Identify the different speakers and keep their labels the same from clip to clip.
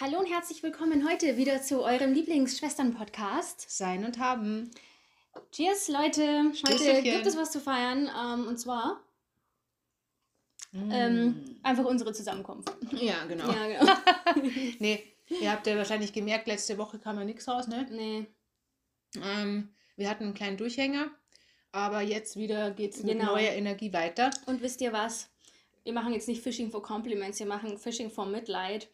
Speaker 1: Hallo und herzlich willkommen heute wieder zu eurem Lieblingsschwestern-Podcast.
Speaker 2: Sein und haben.
Speaker 1: Cheers, Leute. Heute gibt es was zu feiern. Ähm, und zwar
Speaker 2: Mm.
Speaker 1: ähm, einfach unsere Zusammenkunft.
Speaker 2: ja, genau.
Speaker 1: Ja, genau.
Speaker 2: Nee, ihr habt ja wahrscheinlich gemerkt, letzte Woche kam ja nichts raus, ne?
Speaker 1: nee.
Speaker 2: Ähm, wir hatten einen kleinen Durchhänger, aber jetzt wieder geht es mit
Speaker 1: Genau.
Speaker 2: neuer Energie weiter.
Speaker 1: Und wisst ihr was? Wir machen jetzt nicht Fishing for Compliments, wir machen Fishing for Mitleid.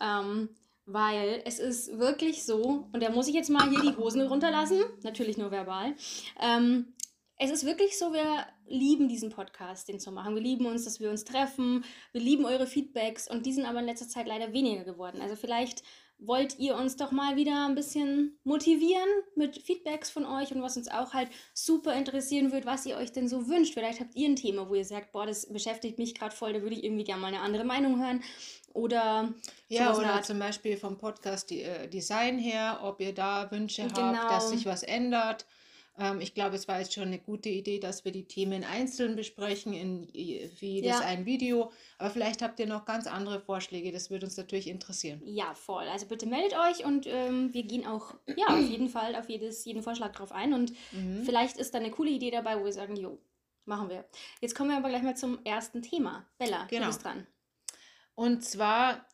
Speaker 1: Ähm, weil es ist wirklich so, und da muss ich jetzt mal hier die Hosen runterlassen, natürlich nur verbal. Ähm, es ist wirklich so, wir lieben diesen Podcast, den zu machen. Wir lieben uns, dass wir uns treffen. Wir lieben eure Feedbacks und die sind aber in letzter Zeit leider weniger geworden. Also vielleicht wollt ihr uns doch mal wieder ein bisschen motivieren mit Feedbacks von euch und was uns auch halt super interessieren wird, was ihr euch denn so wünscht. Vielleicht habt ihr ein Thema, wo ihr sagt, boah, das beschäftigt mich gerade voll, da würde ich irgendwie gerne mal eine andere Meinung hören. Oder
Speaker 2: Ja, oder
Speaker 1: Art.
Speaker 2: zum Beispiel vom Podcast äh, Design her, ob ihr da Wünsche
Speaker 1: Genau.
Speaker 2: habt, dass sich was ändert. Ähm, ich glaube, es war jetzt schon eine gute Idee, dass wir die Themen einzeln besprechen in für jedes
Speaker 1: Ja.
Speaker 2: ein Video. Aber vielleicht habt ihr noch ganz andere Vorschläge, das würde uns natürlich interessieren.
Speaker 1: Ja, voll. Also bitte meldet euch und ähm, wir gehen auch, ja, auf jeden Fall auf jedes, jeden Vorschlag drauf ein. Und
Speaker 2: Mhm.
Speaker 1: vielleicht ist da eine coole Idee dabei, wo wir sagen, jo, machen wir. Jetzt kommen wir aber gleich mal zum ersten Thema. Bella,
Speaker 2: Genau.
Speaker 1: du bist dran.
Speaker 2: Und zwar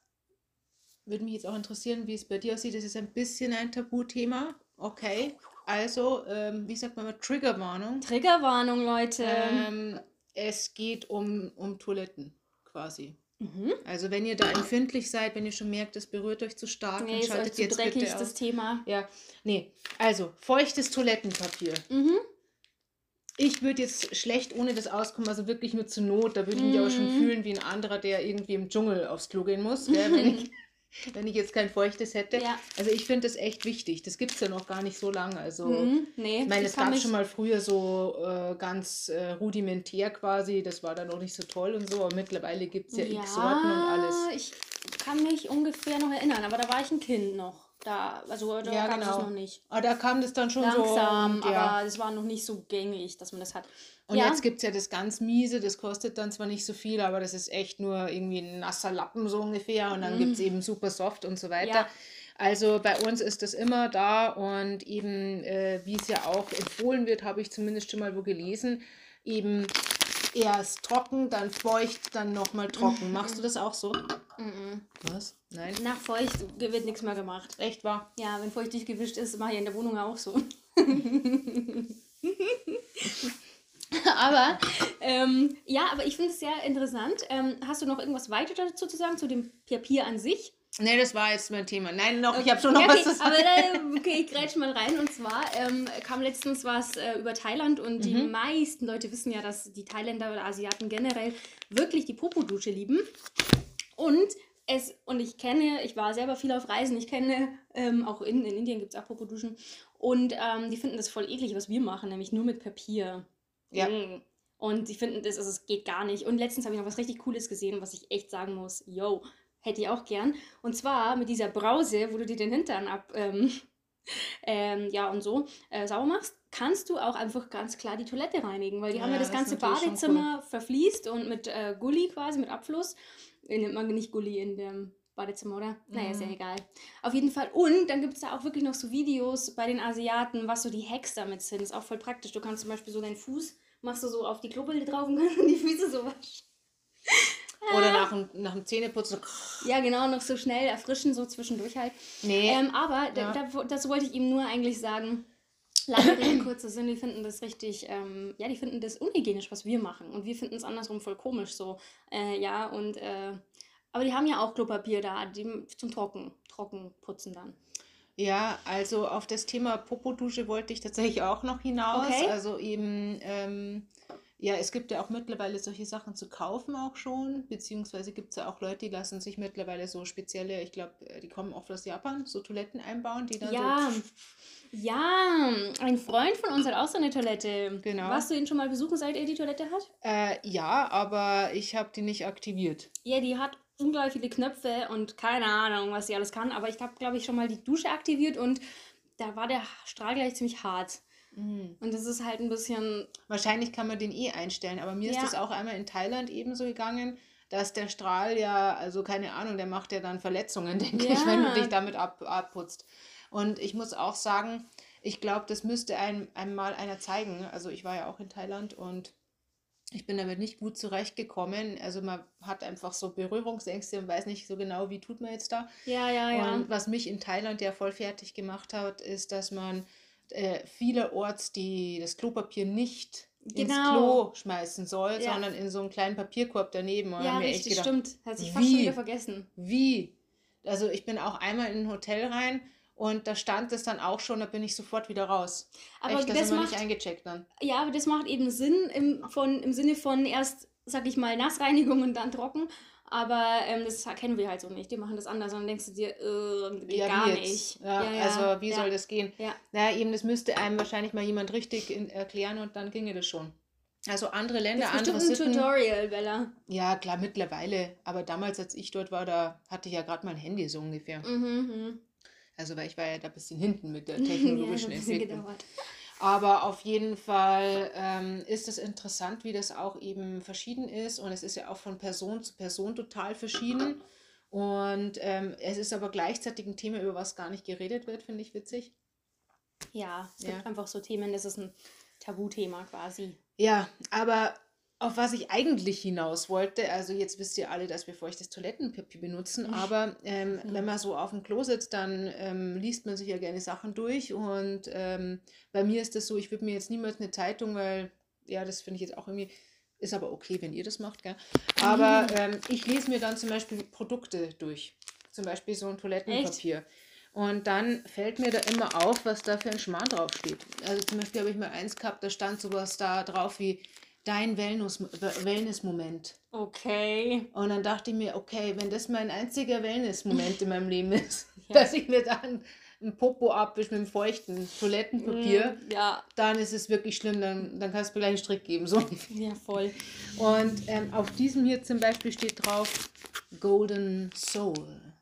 Speaker 2: würde mich jetzt auch interessieren, wie es bei dir aussieht. Das ist ein bisschen ein Tabuthema. Okay. Also, ähm, wie sagt man mal, Triggerwarnung.
Speaker 1: Triggerwarnung, Leute.
Speaker 2: Ähm, es geht um, um Toiletten quasi.
Speaker 1: mhm.
Speaker 2: Also wenn ihr da empfindlich seid, wenn ihr schon merkt, es berührt euch zu stark,
Speaker 1: Nee,
Speaker 2: dann
Speaker 1: ist euch
Speaker 2: schaltet
Speaker 1: zu
Speaker 2: jetzt
Speaker 1: dreckig,
Speaker 2: bitte
Speaker 1: das
Speaker 2: aus.
Speaker 1: Thema.
Speaker 2: Ja, nee. Also, feuchtes Toilettenpapier.
Speaker 1: Mhm.
Speaker 2: Ich würde jetzt schlecht ohne das auskommen, also wirklich nur zur Not. Da würde ich mich aber schon
Speaker 1: Mhm.
Speaker 2: fühlen wie ein anderer, der irgendwie im Dschungel aufs Klo gehen muss, gell, wenn, ich, wenn ich jetzt kein feuchtes hätte.
Speaker 1: Ja.
Speaker 2: Also ich finde das echt wichtig. Das gibt es ja noch gar nicht so lange. Also
Speaker 1: Mhm. Nee,
Speaker 2: ich meine, es gab schon mal früher so äh, ganz äh, rudimentär quasi. Das war dann noch nicht so toll und so. Aber mittlerweile gibt es ja, x Sorten und alles.
Speaker 1: Ich kann mich ungefähr noch erinnern, aber da war ich ein Kind noch. Da, also da
Speaker 2: Ja,
Speaker 1: gab es
Speaker 2: genau.
Speaker 1: noch nicht.
Speaker 2: Aber da kam das dann schon
Speaker 1: Langsam,
Speaker 2: so. und ja.
Speaker 1: aber es war noch nicht so gängig, dass man das hat.
Speaker 2: Und
Speaker 1: ja,
Speaker 2: jetzt gibt es ja das ganz miese, das kostet dann zwar nicht so viel, aber das ist echt nur irgendwie ein nasser Lappen so ungefähr und dann gibt es eben super soft und so weiter.
Speaker 1: Ja.
Speaker 2: Also bei uns ist das immer da und eben, äh, wie es ja auch empfohlen wird, habe ich zumindest schon mal wo gelesen, eben erst trocken, dann feucht, dann nochmal trocken. Machst du das auch so?
Speaker 1: mhm.
Speaker 2: Was? Nein?
Speaker 1: nach feucht wird nichts mehr gemacht.
Speaker 2: Echt wahr?
Speaker 1: Ja, wenn feucht durchgewischt ist, mache ich in der Wohnung auch so. aber ähm, ja, aber ich finde es sehr interessant. Ähm, hast du noch irgendwas weiter dazu zu sagen, zu dem Papier an sich?
Speaker 2: Nee, das war jetzt mein Thema. Nein, noch, ich habe schon noch
Speaker 1: Ja,
Speaker 2: was
Speaker 1: okay,
Speaker 2: zu sagen.
Speaker 1: aber okay, ich grätsch mal rein. Und zwar ähm, kam letztens was äh, über Thailand und die
Speaker 2: Mhm.
Speaker 1: meisten Leute wissen ja, dass die Thailänder oder Asiaten generell wirklich die Popodusche lieben. Und es, und ich kenne, ich war selber viel auf Reisen, ich kenne, ähm, auch in, in Indien gibt es auch Popoduschen. Und ähm, die finden das voll eklig, was wir machen, nämlich nur mit Papier.
Speaker 2: Ja.
Speaker 1: Mm. Und die finden das, also es geht gar nicht. Und letztens habe ich noch was richtig Cooles gesehen, was ich echt sagen muss, yo, hätte ich auch gern. Und zwar mit dieser Brause, wo du dir den Hintern ab, ähm, ähm, ja und so äh, sauber machst, kannst du auch einfach ganz klar die Toilette reinigen, weil die haben ja
Speaker 2: Ja,
Speaker 1: das
Speaker 2: das
Speaker 1: ganze Badezimmer verfließt und mit äh, Gully quasi, mit Abfluss. Äh, Nennt man nicht Gully in dem Badezimmer, oder? Naja, ist ja
Speaker 2: Mhm.
Speaker 1: egal. Auf jeden Fall. Und dann gibt es da auch wirklich noch so Videos bei den Asiaten, was so die Hacks damit sind. Ist auch voll praktisch. Du kannst zum Beispiel so deinen Fuß, machst du so auf die Klobilde drauf und kannst die Füße so waschen.
Speaker 2: Oder nach dem, nach dem Zähneputzen.
Speaker 1: Ja, genau, noch so schnell erfrischen, so zwischendurch halt.
Speaker 2: Nee.
Speaker 1: Ähm, aber
Speaker 2: Ja.
Speaker 1: da, das wollte ich ihm nur eigentlich sagen. Lange Rede, kurzer Sinn, die finden das richtig, ähm, ja, die finden das unhygienisch, was wir machen. Und wir finden es andersrum voll komisch so. Äh, ja, und, äh, aber die haben ja auch Klopapier da, die zum Trocken, Trockenputzen dann.
Speaker 2: Ja, also auf das Thema Popodusche wollte ich tatsächlich auch noch hinaus.
Speaker 1: Okay.
Speaker 2: Also eben, ähm, ja, es gibt ja auch mittlerweile solche Sachen zu kaufen auch schon, beziehungsweise gibt es ja auch Leute, die lassen sich mittlerweile so spezielle, ich glaube, die kommen oft aus Japan, so Toiletten einbauen, die dann
Speaker 1: Ja,
Speaker 2: so.
Speaker 1: ja, ein Freund von uns hat auch so eine Toilette.
Speaker 2: Genau.
Speaker 1: Warst du ihn schon mal besuchen, seit er die Toilette hat?
Speaker 2: Äh, ja, aber ich habe die nicht aktiviert.
Speaker 1: Ja, die hat unglaublich viele Knöpfe und keine Ahnung, was sie alles kann. Aber ich habe, glaube ich, schon mal die Dusche aktiviert und da war der Strahl gleich ziemlich hart.
Speaker 2: Mhm.
Speaker 1: Und das ist halt ein bisschen.
Speaker 2: Wahrscheinlich kann man den eh einstellen, aber mir ist
Speaker 1: Ja.
Speaker 2: das auch einmal in Thailand ebenso gegangen. dass der Strahl ja, also keine Ahnung, der macht ja dann Verletzungen, denke ich, wenn du
Speaker 1: Ja.
Speaker 2: dich damit ab, abputzt. Und ich muss auch sagen, ich glaube, das müsste einem, einem mal einer zeigen. Also ich war ja auch in Thailand und ich bin damit nicht gut zurechtgekommen. Also man hat einfach so Berührungsängste und weiß nicht so genau, wie tut man jetzt da.
Speaker 1: Ja, ja, ja.
Speaker 2: Und was mich in Thailand ja voll fertig gemacht hat, ist, dass man äh, vielerorts die, das Klopapier nicht ins
Speaker 1: Genau.
Speaker 2: Klo schmeißen soll,
Speaker 1: Ja.
Speaker 2: sondern in so einen kleinen Papierkorb daneben. Und
Speaker 1: ja, richtig,
Speaker 2: gedacht,
Speaker 1: stimmt. Hat sich fast schon
Speaker 2: wie?
Speaker 1: wieder vergessen.
Speaker 2: Wie? Also ich bin auch einmal in ein Hotel rein und da stand es dann auch schon, da bin ich sofort wieder raus.
Speaker 1: Aber
Speaker 2: echt, da
Speaker 1: das
Speaker 2: wir
Speaker 1: macht,
Speaker 2: nicht eingecheckt dann.
Speaker 1: ja, aber das macht eben Sinn im, von, im Sinne von erst, sag ich mal, Nassreinigung und dann trocken. Aber ähm, das kennen wir halt so nicht. Die machen das anders und dann denkst du dir, äh, geht
Speaker 2: Ja,
Speaker 1: gar nicht.
Speaker 2: Ja, also wie
Speaker 1: ja,
Speaker 2: soll das gehen?
Speaker 1: Ja.
Speaker 2: Naja, eben, das müsste einem wahrscheinlich mal jemand richtig in, erklären und dann ginge das schon. Also andere Länder,
Speaker 1: Das ist
Speaker 2: andere
Speaker 1: bestimmt ein
Speaker 2: Sitten.
Speaker 1: Tutorial, Bella.
Speaker 2: Ja, klar, mittlerweile. Aber damals, als ich dort war, da hatte ich ja gerade mal ein Handy so ungefähr.
Speaker 1: Mhm, mhm.
Speaker 2: Also, weil ich war ja da ein bisschen hinten mit der
Speaker 1: ja,
Speaker 2: technologischen
Speaker 1: bisschen
Speaker 2: Entwicklung.
Speaker 1: gedauert.
Speaker 2: Aber auf jeden Fall ähm, ist es interessant, wie das auch eben verschieden ist. Und es ist ja auch von Person zu Person total verschieden. Und ähm, es ist aber gleichzeitig ein Thema, über was gar nicht geredet wird, finde ich witzig.
Speaker 1: Ja, es
Speaker 2: Ja.
Speaker 1: gibt einfach so Themen, das ist ein Tabuthema quasi.
Speaker 2: Ja, aber auf was ich eigentlich hinaus wollte, also jetzt wisst ihr alle, dass wir feuchtes Toilettenpapier benutzen, aber ähm, wenn man so auf dem Klo sitzt, dann ähm, liest man sich ja gerne Sachen durch und ähm, bei mir ist das so, ich würde mir jetzt niemals eine Zeitung, weil, ja, das finde ich jetzt auch irgendwie, ist aber okay, wenn ihr das macht, gell? Aber ähm, ich lese mir dann zum Beispiel Produkte durch, zum Beispiel so ein Toilettenpapier. Und dann fällt mir da immer auf, was da für ein Schmarrn draufsteht. Also zum Beispiel habe ich mal eins gehabt, da stand sowas da drauf wie dein Wellness- Wellness-Moment.
Speaker 1: Okay.
Speaker 2: Und dann dachte ich mir, okay, wenn das mein einziger Wellness-Moment in meinem Leben ist,
Speaker 1: Ja.
Speaker 2: dass ich mir dann ein Popo abwische mit dem feuchten Toilettenpapier,
Speaker 1: Mm, Ja,
Speaker 2: dann ist es wirklich schlimm, dann, dann kannst du mir gleich einen Strick geben. So.
Speaker 1: ja, voll.
Speaker 2: Und ähm, auf diesem hier zum Beispiel steht drauf Golden Soul.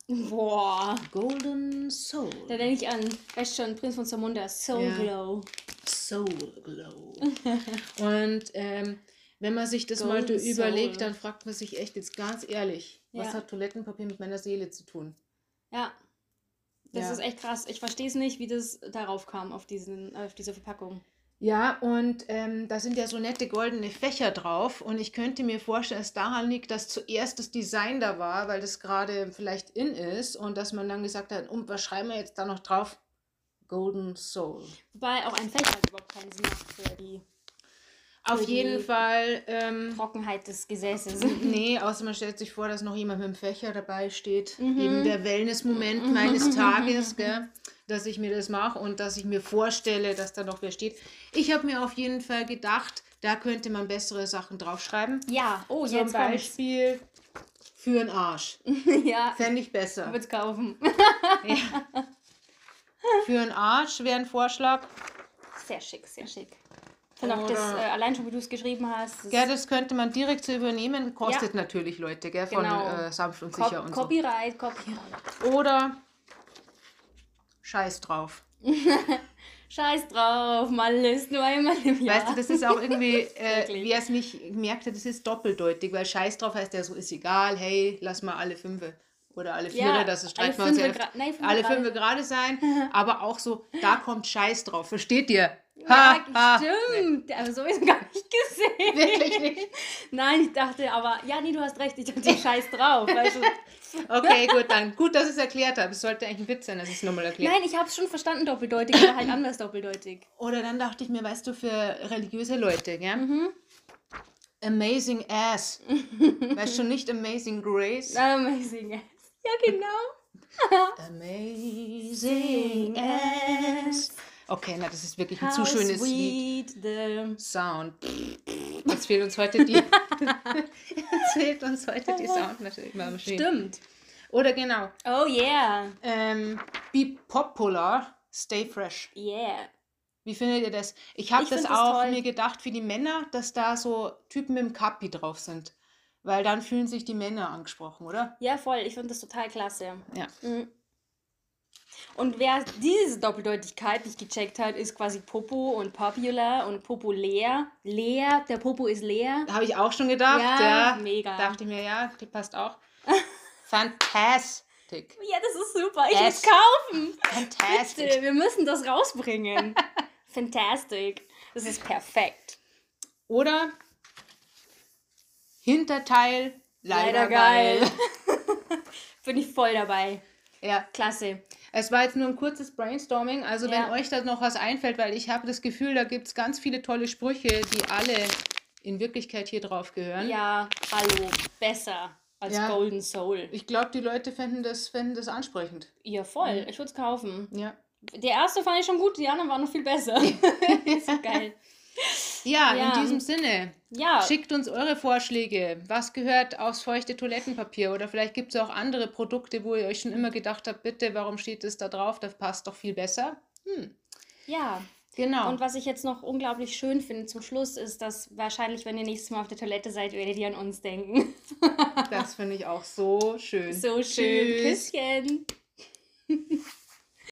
Speaker 1: Boah.
Speaker 2: Golden Soul.
Speaker 1: Da denke ich an, weißt schon, Prinz von Zamunda, Soul
Speaker 2: Ja.
Speaker 1: Glow.
Speaker 2: Soul Glow. Und ähm, wenn man sich das mal
Speaker 1: Golden
Speaker 2: so überlegt, dann fragt man sich echt jetzt ganz ehrlich, was
Speaker 1: Ja.
Speaker 2: hat Toilettenpapier mit meiner Seele zu tun?
Speaker 1: Ja. Das
Speaker 2: Ja.
Speaker 1: ist echt krass. Ich verstehe es nicht, wie das darauf kam, auf, diesen, auf diese Verpackung.
Speaker 2: Ja, und ähm, da sind ja so nette goldene Fächer drauf. Und ich könnte mir vorstellen, dass es daran liegt, dass zuerst das Design da war, weil das gerade vielleicht in ist. Und dass man dann gesagt hat, und was schreiben wir jetzt da noch drauf? Golden Soul.
Speaker 1: Wobei auch ein Fächer überhaupt keinen Sinn macht für die
Speaker 2: Auf
Speaker 1: Für die-
Speaker 2: jeden Fall. Ähm,
Speaker 1: Trockenheit des Gesäßes.
Speaker 2: Nee, außer man stellt sich vor, dass noch jemand mit dem Fächer dabei steht.
Speaker 1: Mhm.
Speaker 2: Eben der Wellness-Moment meines Tages, gell? dass ich mir das mache und dass ich mir vorstelle, dass da noch wer steht. Ich habe mir auf jeden Fall gedacht, da könnte man bessere Sachen draufschreiben.
Speaker 1: Ja, oh,
Speaker 2: Zum
Speaker 1: jetzt kommt's.
Speaker 2: Beispiel für den Arsch.
Speaker 1: ja,
Speaker 2: Fände ich besser.
Speaker 1: wird's kaufen.
Speaker 2: Ja. Für den Arsch wäre ein Vorschlag.
Speaker 1: Sehr schick, sehr schick. Finde auch das, äh, allein schon wie du es geschrieben hast, das
Speaker 2: Ja, das könnte man direkt so übernehmen. Kostet natürlich, Leute, gell? Von
Speaker 1: Genau.
Speaker 2: äh, sanft und
Speaker 1: Cop
Speaker 2: sicher und so.
Speaker 1: Copyright, Copyright.
Speaker 2: Oder Scheiß drauf.
Speaker 1: Scheiß drauf, mal ist nur einmal im Jahr.
Speaker 2: Weißt du, das ist auch irgendwie, äh,
Speaker 1: Wirklich.
Speaker 2: wer es nicht merkte, das ist doppeldeutig, weil Scheiß drauf heißt ja so, ist egal, hey, lass mal alle Fünfe oder alle Viere,
Speaker 1: Ja,
Speaker 2: das streiten wir uns ja
Speaker 1: nein, Fünfe
Speaker 2: alle. Fünfe gerade sein, aber auch so, da kommt Scheiß drauf, versteht ihr?
Speaker 1: Ja,
Speaker 2: Ha, ha.
Speaker 1: stimmt. Aber so ist gar nicht gesehen.
Speaker 2: Wirklich nicht.
Speaker 1: Nein, ich dachte aber, ja, nee, du hast recht, ich dachte, Scheiß drauf. Weißt du?
Speaker 2: Okay, gut, dann. Gut, dass ich es erklärt habe. Es sollte eigentlich ein Witz sein, dass ich es nochmal erkläre.
Speaker 1: Nein, ich habe es schon verstanden, doppeldeutig, aber halt anders doppeldeutig.
Speaker 2: Oder dann dachte ich mir, weißt du, für religiöse Leute, gell?
Speaker 1: Mhm.
Speaker 2: Amazing Ass. weißt du nicht Amazing Grace?
Speaker 1: Amazing. Ja, genau.
Speaker 2: Amazing Ass. Okay, na, das ist wirklich ein zu
Speaker 1: How
Speaker 2: schönes Lied.
Speaker 1: the...
Speaker 2: Sound. Jetzt fehlt uns heute die. Jetzt fehlt uns heute die Soundmaschine.
Speaker 1: Stimmt.
Speaker 2: Oder genau.
Speaker 1: Oh yeah.
Speaker 2: Ähm, be popular, stay fresh.
Speaker 1: Yeah.
Speaker 2: Wie findet ihr das? Ich habe das
Speaker 1: das
Speaker 2: auch
Speaker 1: toll.
Speaker 2: mir gedacht für die Männer, dass da so Typen mit dem Kapi drauf sind. Weil dann fühlen sich die Männer angesprochen, oder?
Speaker 1: Ja, voll. Ich finde das total klasse.
Speaker 2: Ja.
Speaker 1: Mhm. Und wer diese Doppeldeutigkeit nicht gecheckt hat, ist quasi Popo und Popular und Popo leer. Leer, der Popo ist leer.
Speaker 2: Habe ich auch schon gedacht.
Speaker 1: Ja,
Speaker 2: Ja,
Speaker 1: mega.
Speaker 2: Dachte ich mir, ja, die passt auch. Fantastic.
Speaker 1: Ja, das ist super. Ich muss kaufen.
Speaker 2: Fantastic.
Speaker 1: Bitte, wir müssen das rausbringen. Fantastic. Das ist perfekt.
Speaker 2: Oder Hinterteil, leider,
Speaker 1: Leider
Speaker 2: geil.
Speaker 1: geil. Bin ich voll dabei.
Speaker 2: Ja,
Speaker 1: Klasse.
Speaker 2: es war jetzt nur ein kurzes Brainstorming. Also
Speaker 1: Ja.
Speaker 2: wenn euch da noch was einfällt, weil ich habe das Gefühl, da gibt es ganz viele tolle Sprüche, die alle in Wirklichkeit hier drauf gehören.
Speaker 1: Ja, hallo. Besser als
Speaker 2: Ja.
Speaker 1: Golden Soul.
Speaker 2: Ich glaube, die Leute fänden das, fänden das ansprechend.
Speaker 1: Ja, voll. Ich würde es kaufen.
Speaker 2: Ja.
Speaker 1: Der erste fand ich schon gut, die anderen waren noch viel besser. so geil.
Speaker 2: Ja,
Speaker 1: Ja.
Speaker 2: in diesem Sinne,
Speaker 1: Ja,
Speaker 2: schickt uns eure Vorschläge. Was gehört aufs feuchte Toilettenpapier? Oder vielleicht gibt es auch andere Produkte, wo ihr euch schon immer gedacht habt, bitte, warum steht das da drauf? Das passt doch viel besser. Hm,
Speaker 1: ja.
Speaker 2: genau.
Speaker 1: Und was ich jetzt noch unglaublich schön finde zum Schluss, ist, dass wahrscheinlich, wenn ihr nächstes Mal auf der Toilette seid, werdet ihr an uns denken.
Speaker 2: das finde ich auch so schön.
Speaker 1: So schön.
Speaker 2: Tschüss.
Speaker 1: Küsschen.